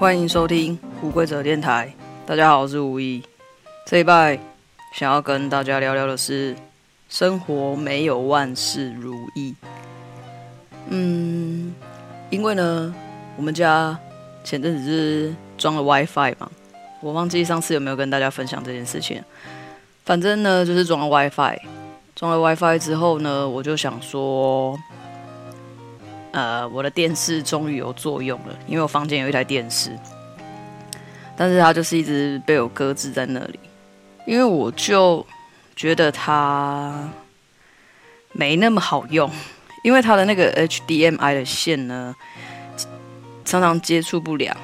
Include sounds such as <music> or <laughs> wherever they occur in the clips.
欢迎收听无规则电台。大家好，我是无意。这一拜想要跟大家聊聊的是，生活没有万事如意。嗯，因为呢，我们家前阵子是装了 WiFi 嘛，我忘记上次有没有跟大家分享这件事情。反正呢，就是装了 WiFi，装了 WiFi 之后呢，我就想说。呃，我的电视终于有作用了，因为我房间有一台电视，但是它就是一直被我搁置在那里，因为我就觉得它没那么好用，因为它的那个 HDMI 的线呢，常常接触不良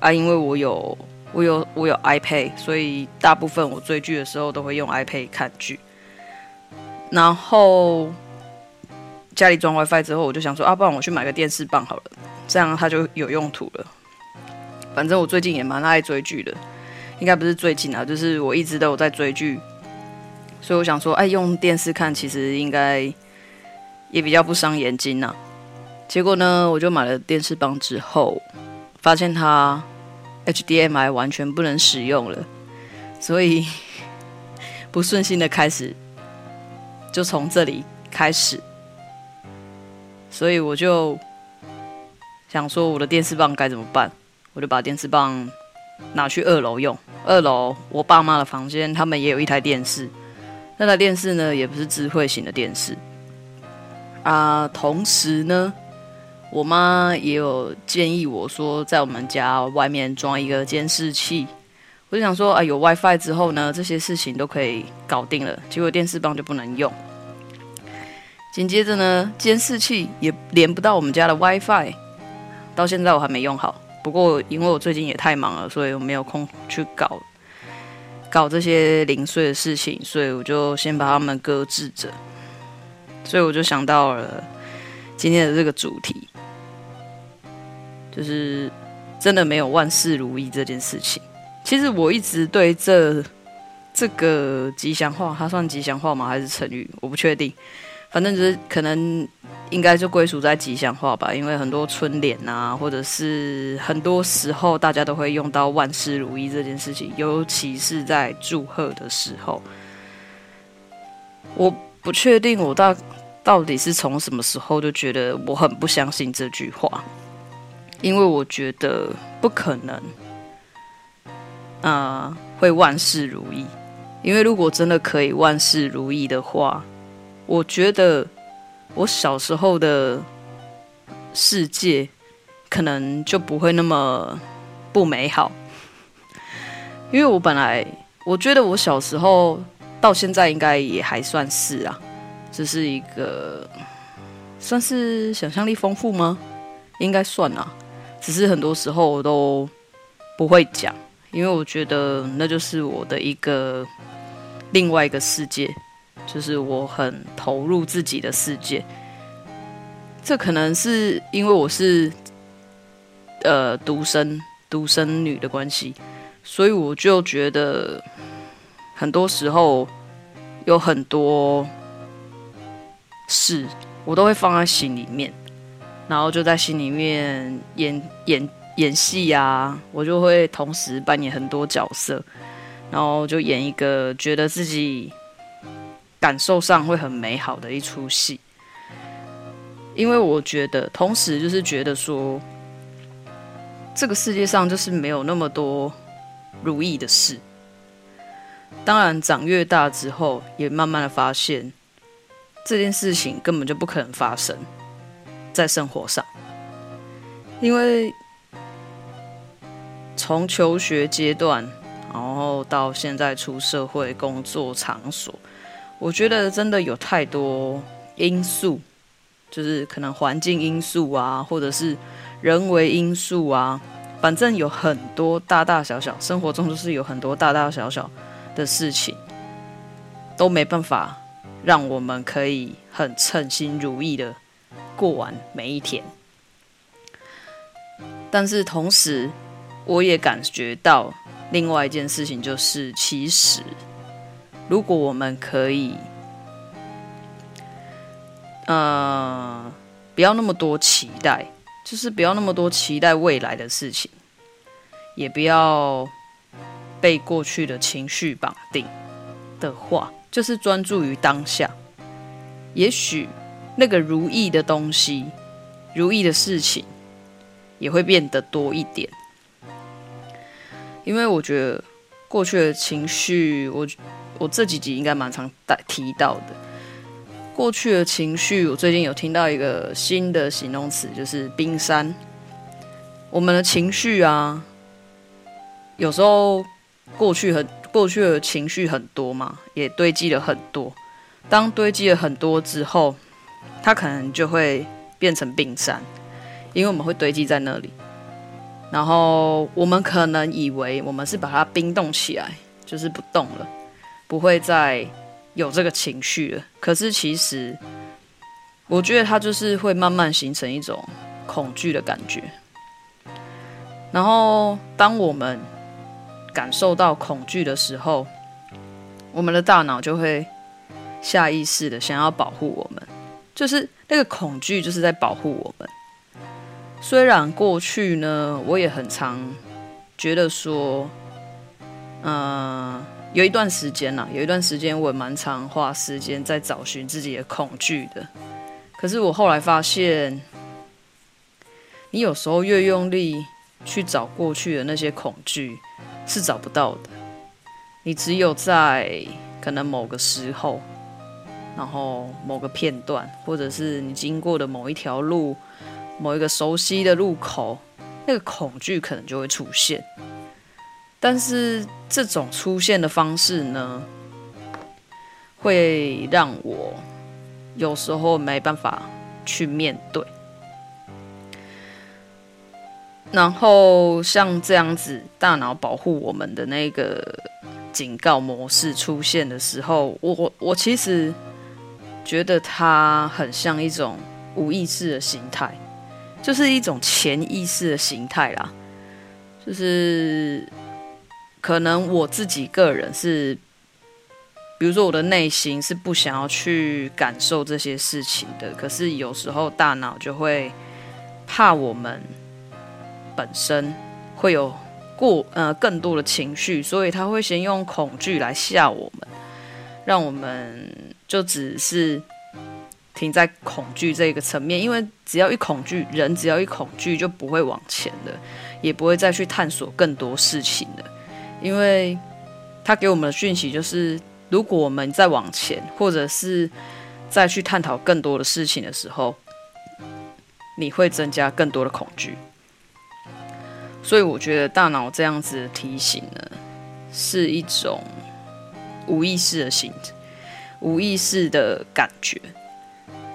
啊，因为我有我有我有 iPad，所以大部分我追剧的时候都会用 iPad 看剧，然后。家里装 WiFi 之后，我就想说啊，不然我去买个电视棒好了，这样它就有用途了。反正我最近也蛮爱追剧的，应该不是最近啊，就是我一直都有在追剧，所以我想说，哎，用电视看其实应该也比较不伤眼睛呐。结果呢，我就买了电视棒之后，发现它 HDMI 完全不能使用了，所以 <laughs> 不顺心的开始就从这里开始。所以我就想说，我的电视棒该怎么办？我就把电视棒拿去二楼用。二楼我爸妈的房间，他们也有一台电视。那台电视呢，也不是智慧型的电视啊。同时呢，我妈也有建议我说，在我们家外面装一个监视器。我就想说，啊，有 WiFi 之后呢，这些事情都可以搞定了。结果电视棒就不能用。紧接着呢，监视器也连不到我们家的 WiFi，到现在我还没用好。不过因为我最近也太忙了，所以我没有空去搞搞这些零碎的事情，所以我就先把它们搁置着。所以我就想到了今天的这个主题，就是真的没有万事如意这件事情。其实我一直对这这个吉祥话，它算吉祥话吗？还是成语？我不确定。反正就是可能应该就归属在吉祥话吧，因为很多春联啊，或者是很多时候大家都会用到万事如意这件事情，尤其是在祝贺的时候。我不确定我到到底是从什么时候就觉得我很不相信这句话，因为我觉得不可能，啊、会万事如意，因为如果真的可以万事如意的话。我觉得我小时候的世界可能就不会那么不美好，因为我本来我觉得我小时候到现在应该也还算是啊，这是一个算是想象力丰富吗？应该算啊，只是很多时候我都不会讲，因为我觉得那就是我的一个另外一个世界。就是我很投入自己的世界，这可能是因为我是呃独生独生女的关系，所以我就觉得很多时候有很多事我都会放在心里面，然后就在心里面演演演戏呀，我就会同时扮演很多角色，然后就演一个觉得自己。感受上会很美好的一出戏，因为我觉得，同时就是觉得说，这个世界上就是没有那么多如意的事。当然，长越大之后，也慢慢的发现，这件事情根本就不可能发生在生活上，因为从求学阶段，然后到现在出社会工作场所。我觉得真的有太多因素，就是可能环境因素啊，或者是人为因素啊，反正有很多大大小小，生活中就是有很多大大小小的事情，都没办法让我们可以很称心如意的过完每一天。但是同时，我也感觉到另外一件事情，就是其实。如果我们可以，呃，不要那么多期待，就是不要那么多期待未来的事情，也不要被过去的情绪绑定的话，就是专注于当下。也许那个如意的东西、如意的事情，也会变得多一点。因为我觉得过去的情绪，我我这几集应该蛮常带提到的。过去的情绪，我最近有听到一个新的形容词，就是冰山。我们的情绪啊，有时候过去很过去的情绪很多嘛，也堆积了很多。当堆积了很多之后，它可能就会变成冰山，因为我们会堆积在那里。然后我们可能以为我们是把它冰冻起来，就是不动了，不会再。有这个情绪了，可是其实，我觉得它就是会慢慢形成一种恐惧的感觉。然后，当我们感受到恐惧的时候，我们的大脑就会下意识的想要保护我们，就是那个恐惧就是在保护我们。虽然过去呢，我也很常觉得说，嗯、有一段时间呐，有一段时间我蛮常花时间在找寻自己的恐惧的。可是我后来发现，你有时候越用力去找过去的那些恐惧，是找不到的。你只有在可能某个时候，然后某个片段，或者是你经过的某一条路、某一个熟悉的路口，那个恐惧可能就会出现。但是这种出现的方式呢，会让我有时候没办法去面对。然后像这样子，大脑保护我们的那个警告模式出现的时候，我我我其实觉得它很像一种无意识的形态，就是一种潜意识的形态啦，就是。可能我自己个人是，比如说我的内心是不想要去感受这些事情的，可是有时候大脑就会怕我们本身会有过呃更多的情绪，所以他会先用恐惧来吓我们，让我们就只是停在恐惧这个层面，因为只要一恐惧，人只要一恐惧就不会往前的，也不会再去探索更多事情的。因为他给我们的讯息就是，如果我们再往前，或者是再去探讨更多的事情的时候，你会增加更多的恐惧。所以我觉得大脑这样子提醒呢，是一种无意识的心，无意识的感觉。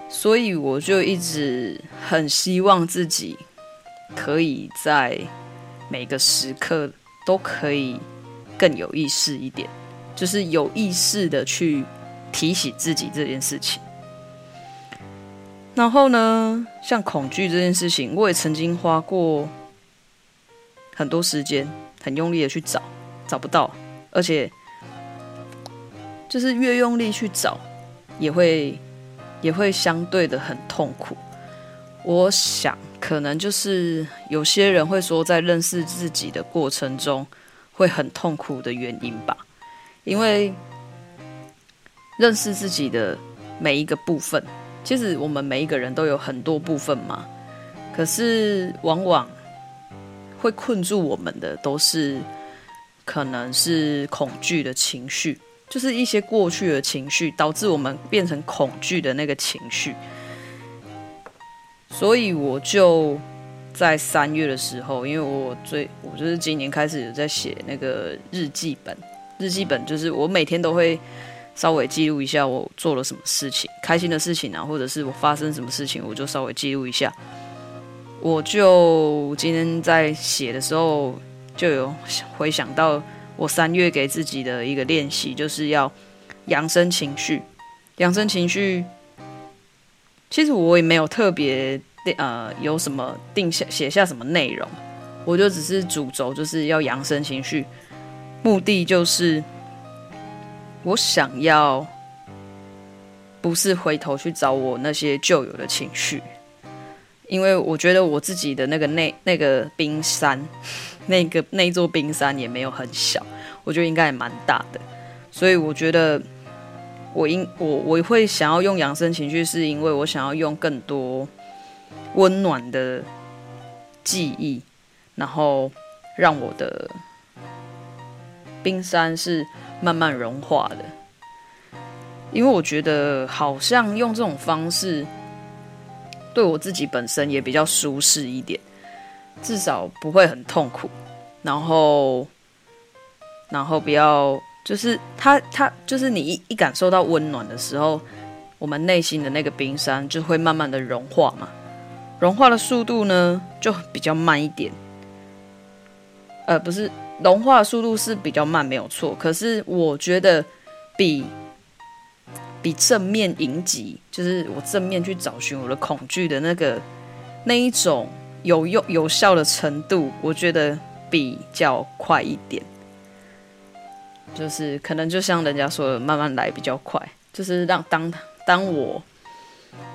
所以我就一直很希望自己可以在每个时刻都可以。更有意识一点，就是有意识的去提醒自己这件事情。然后呢，像恐惧这件事情，我也曾经花过很多时间，很用力的去找，找不到，而且就是越用力去找，也会也会相对的很痛苦。我想，可能就是有些人会说，在认识自己的过程中。会很痛苦的原因吧，因为认识自己的每一个部分，其实我们每一个人都有很多部分嘛。可是往往会困住我们的，都是可能是恐惧的情绪，就是一些过去的情绪，导致我们变成恐惧的那个情绪。所以我就。在三月的时候，因为我最我就是今年开始有在写那个日记本，日记本就是我每天都会稍微记录一下我做了什么事情，开心的事情啊，或者是我发生什么事情，我就稍微记录一下。我就今天在写的时候，就有回想到我三月给自己的一个练习，就是要扬升情绪，扬升情绪。其实我也没有特别。呃，有什么定下写下什么内容，我就只是主轴，就是要扬升情绪，目的就是我想要不是回头去找我那些旧有的情绪，因为我觉得我自己的那个那那个冰山，<laughs> 那个那座冰山也没有很小，我觉得应该也蛮大的，所以我觉得我应我我会想要用养生情绪，是因为我想要用更多温暖的记忆，然后让我的冰山是慢慢融化的，因为我觉得好像用这种方式。对我自己本身也比较舒适一点，至少不会很痛苦。然后，然后不要就是它它就是你一一感受到温暖的时候，我们内心的那个冰山就会慢慢的融化嘛。融化的速度呢就比较慢一点。呃，不是融化的速度是比较慢，没有错。可是我觉得比。比正面迎击，就是我正面去找寻我的恐惧的那个那一种有用有效的程度，我觉得比较快一点。就是可能就像人家说的，慢慢来比较快。就是让当当我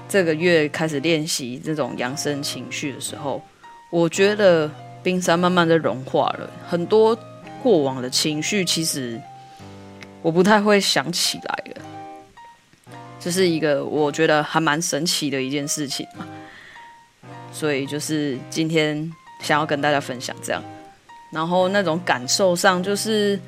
这个月开始练习这种养生情绪的时候，我觉得冰山慢慢的融化了，很多过往的情绪，其实我不太会想起来了。这是一个我觉得还蛮神奇的一件事情嘛，所以就是今天想要跟大家分享这样，然后那种感受上，就是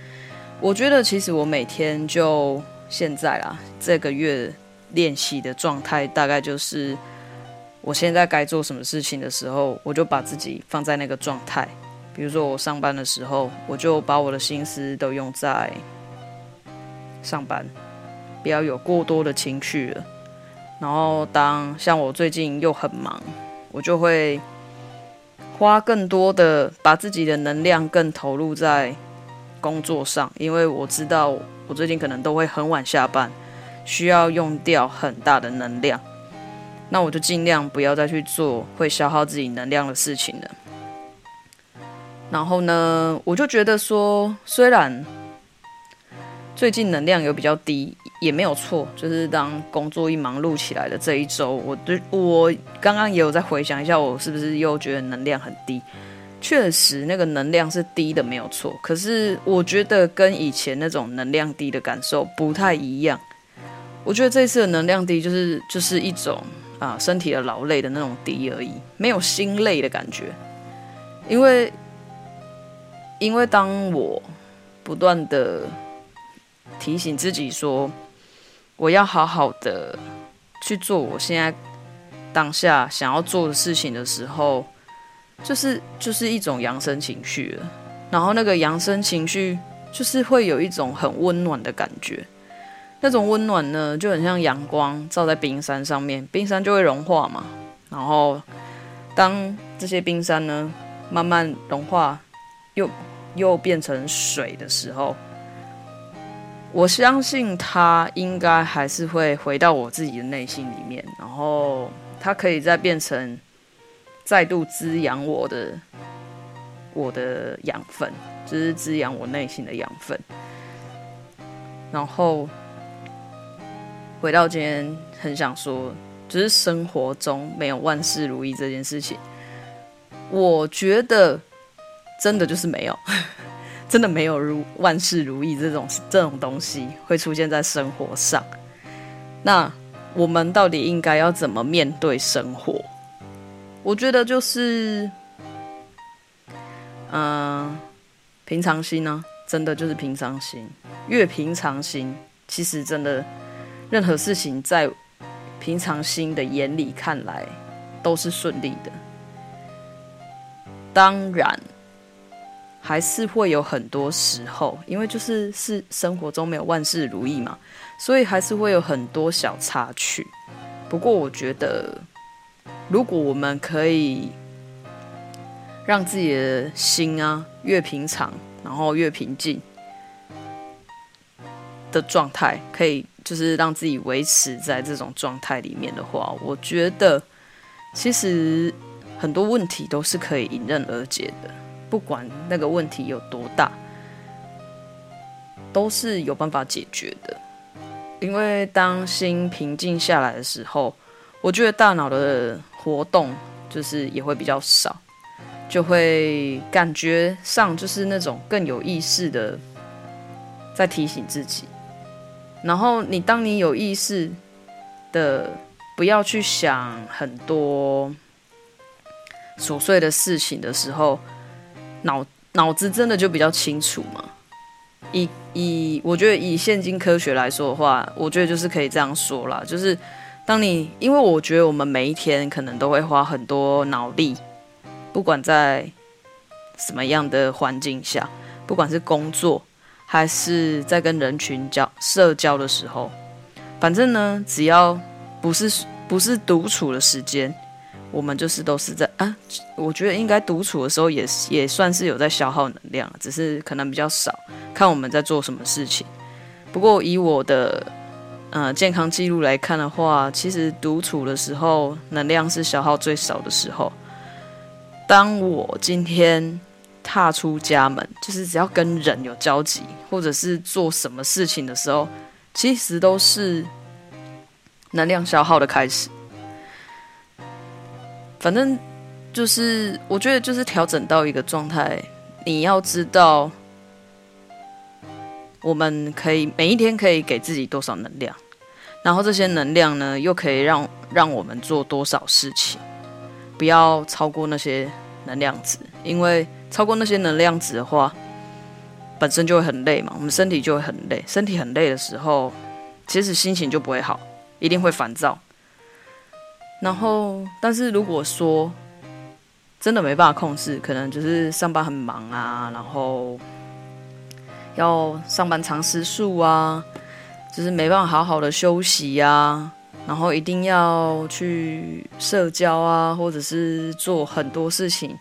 我觉得其实我每天就现在啊，这个月练习的状态大概就是，我现在该做什么事情的时候，我就把自己放在那个状态，比如说我上班的时候，我就把我的心思都用在上班。不要有过多的情绪了。然后，当像我最近又很忙，我就会花更多的把自己的能量更投入在工作上，因为我知道我最近可能都会很晚下班，需要用掉很大的能量。那我就尽量不要再去做会消耗自己能量的事情了。然后呢，我就觉得说，虽然最近能量有比较低。也没有错，就是当工作一忙碌起来的这一周，我对我刚刚也有在回想一下，我是不是又觉得能量很低？确实，那个能量是低的，没有错。可是我觉得跟以前那种能量低的感受不太一样。我觉得这次的能量低，就是就是一种啊身体的劳累的那种低而已，没有心累的感觉。因为因为当我不断的提醒自己说。我要好好的去做我现在当下想要做的事情的时候，就是就是一种养生情绪了。然后那个养生情绪就是会有一种很温暖的感觉，那种温暖呢就很像阳光照在冰山上面，冰山就会融化嘛。然后当这些冰山呢慢慢融化，又又变成水的时候。我相信它应该还是会回到我自己的内心里面，然后它可以再变成再度滋养我的我的养分，就是滋养我内心的养分。然后回到今天，很想说，就是生活中没有万事如意这件事情，我觉得真的就是没有。<laughs> 真的没有如万事如意这种这种东西会出现在生活上。那我们到底应该要怎么面对生活？我觉得就是，嗯、平常心呢、真的就是平常心。越平常心，其实真的任何事情在平常心的眼里看来都是顺利的。当然。还是会有很多时候，因为就是是生活中没有万事如意嘛，所以还是会有很多小插曲。不过我觉得，如果我们可以让自己的心啊越平常，然后越平静的状态，可以就是让自己维持在这种状态里面的话，我觉得其实很多问题都是可以迎刃而解的。不管那个问题有多大，都是有办法解决的。因为当心平静下来的时候，我觉得大脑的活动就是也会比较少，就会感觉上就是那种更有意识的在提醒自己。然后你当你有意识的不要去想很多琐碎的事情的时候，脑脑子真的就比较清楚嘛。以以我觉得以现今科学来说的话，我觉得就是可以这样说啦，就是当你因为我觉得我们每一天可能都会花很多脑力，不管在什么样的环境下，不管是工作还是在跟人群交社交的时候，反正呢，只要不是不是独处的时间。我们就是都是在啊，我觉得应该独处的时候也也算是有在消耗能量，只是可能比较少。看我们在做什么事情。不过以我的呃健康记录来看的话，其实独处的时候能量是消耗最少的时候。当我今天踏出家门，就是只要跟人有交集，或者是做什么事情的时候，其实都是能量消耗的开始。反正就是，我觉得就是调整到一个状态。你要知道，我们可以每一天可以给自己多少能量，然后这些能量呢，又可以让让我们做多少事情，不要超过那些能量值。因为超过那些能量值的话，本身就会很累嘛，我们身体就会很累。身体很累的时候，其实心情就不会好，一定会烦躁。然后，但是如果说真的没办法控制，可能就是上班很忙啊，然后要上班长时数啊，就是没办法好好的休息啊，然后一定要去社交啊，或者是做很多事情，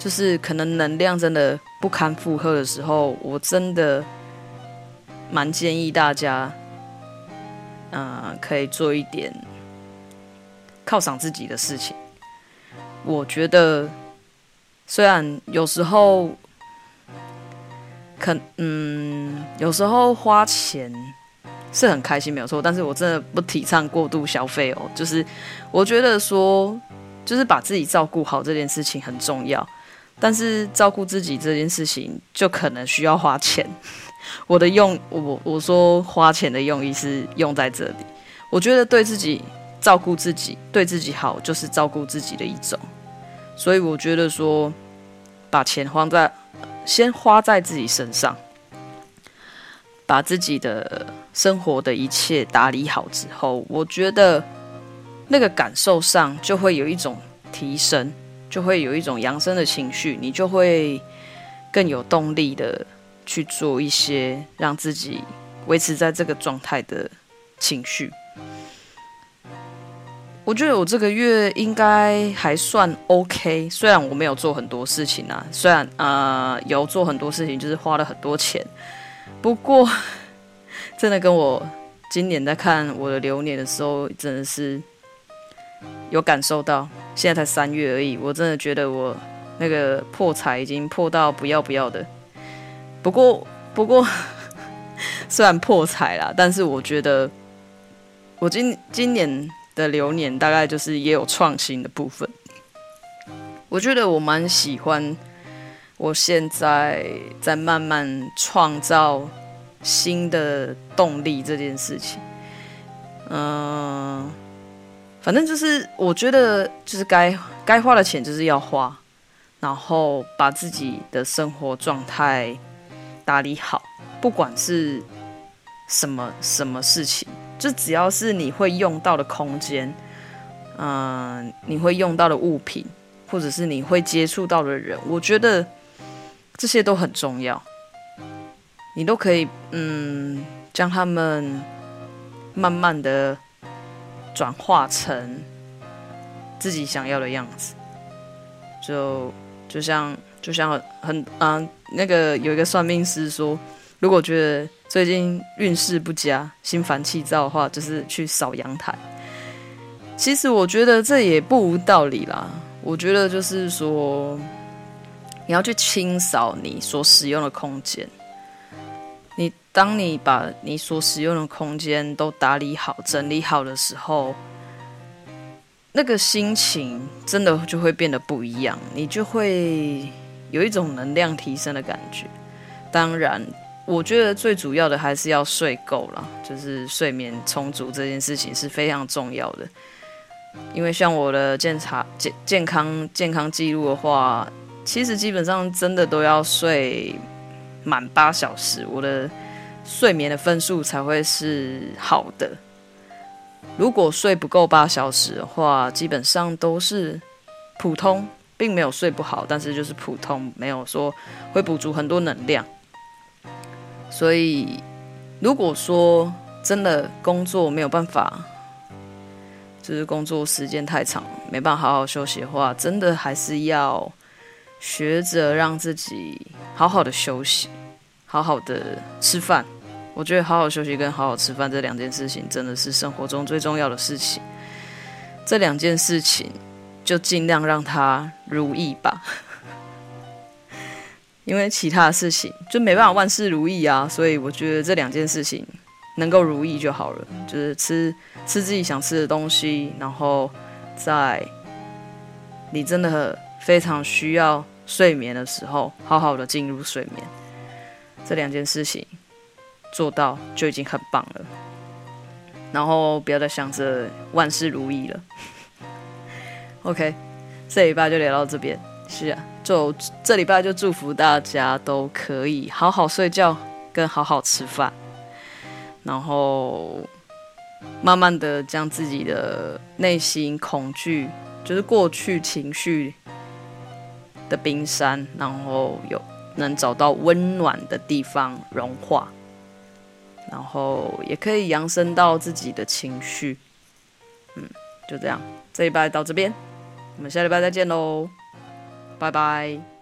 就是可能能量真的不堪负荷的时候，我真的蛮建议大家，嗯、呃，可以做一点。犒赏自己的事情，我觉得虽然有时候，可嗯，有时候花钱是很开心，没有错。但是我真的不提倡过度消费哦。就是我觉得说，就是把自己照顾好这件事情很重要，但是照顾自己这件事情就可能需要花钱。我的用我我说花钱的用意是用在这里，我觉得对自己。照顾自己，对自己好，就是照顾自己的一种。所以我觉得说，把钱花在，先花在自己身上，把自己的生活的一切打理好之后，我觉得那个感受上就会有一种提升，就会有一种扬升的情绪，你就会更有动力的去做一些让自己维持在这个状态的情绪。我觉得我这个月应该还算 OK，虽然我没有做很多事情啊，虽然呃有做很多事情，就是花了很多钱，不过真的跟我今年在看我的流年的时候，真的是有感受到。现在才三月而已，我真的觉得我那个破财已经破到不要不要的。不过不过 <laughs> 虽然破财啦，但是我觉得我今今年。的流年大概就是也有创新的部分，我觉得我蛮喜欢，我现在在慢慢创造新的动力这件事情。嗯，反正就是我觉得就是该该花的钱就是要花，然后把自己的生活状态打理好，不管是什么什么事情。就只要是你会用到的空间，嗯、你会用到的物品，或者是你会接触到的人，我觉得这些都很重要。你都可以，嗯，将他们慢慢的转化成自己想要的样子。就就像就像很啊、呃，那个有一个算命师说，如果觉得。最近运势不佳，心烦气躁的话，就是去扫阳台。其实我觉得这也不无道理啦。我觉得就是说，你要去清扫你所使用的空间。你当你把你所使用的空间都打理好、整理好的时候，那个心情真的就会变得不一样，你就会有一种能量提升的感觉。当然，我觉得最主要的还是要睡够了，就是睡眠充足这件事情是非常重要的。因为像我的检查健健康健康记录的话，其实基本上真的都要睡满八小时，我的睡眠的分数才会是好的。如果睡不够八小时的话，基本上都是普通，并没有睡不好，但是就是普通，没有说会补足很多能量。所以，如果说真的工作没有办法，就是工作时间太长，没办法好好休息的话，真的还是要学着让自己好好的休息，好好的吃饭。我觉得好好休息跟好好吃饭这两件事情，真的是生活中最重要的事情。这两件事情，就尽量让它如意吧。<laughs> 因为其他的事情就没办法万事如意啊，所以我觉得这两件事情能够如意就好了。就是吃吃自己想吃的东西，然后在你真的非常需要睡眠的时候，好好的进入睡眠。这两件事情。做到就已经很棒了，然后不要再想着万事如意了。OK，这礼拜就聊到这边。是啊，就这礼拜就祝福大家都可以好好睡觉，跟好好吃饭，然后慢慢的将自己的内心恐惧，就是过去情绪的冰山，然后有能找到温暖的地方融化。然后也可以扬升到自己的情绪，嗯，就这样，这一拜到这边，我们下礼拜再见喽，拜拜。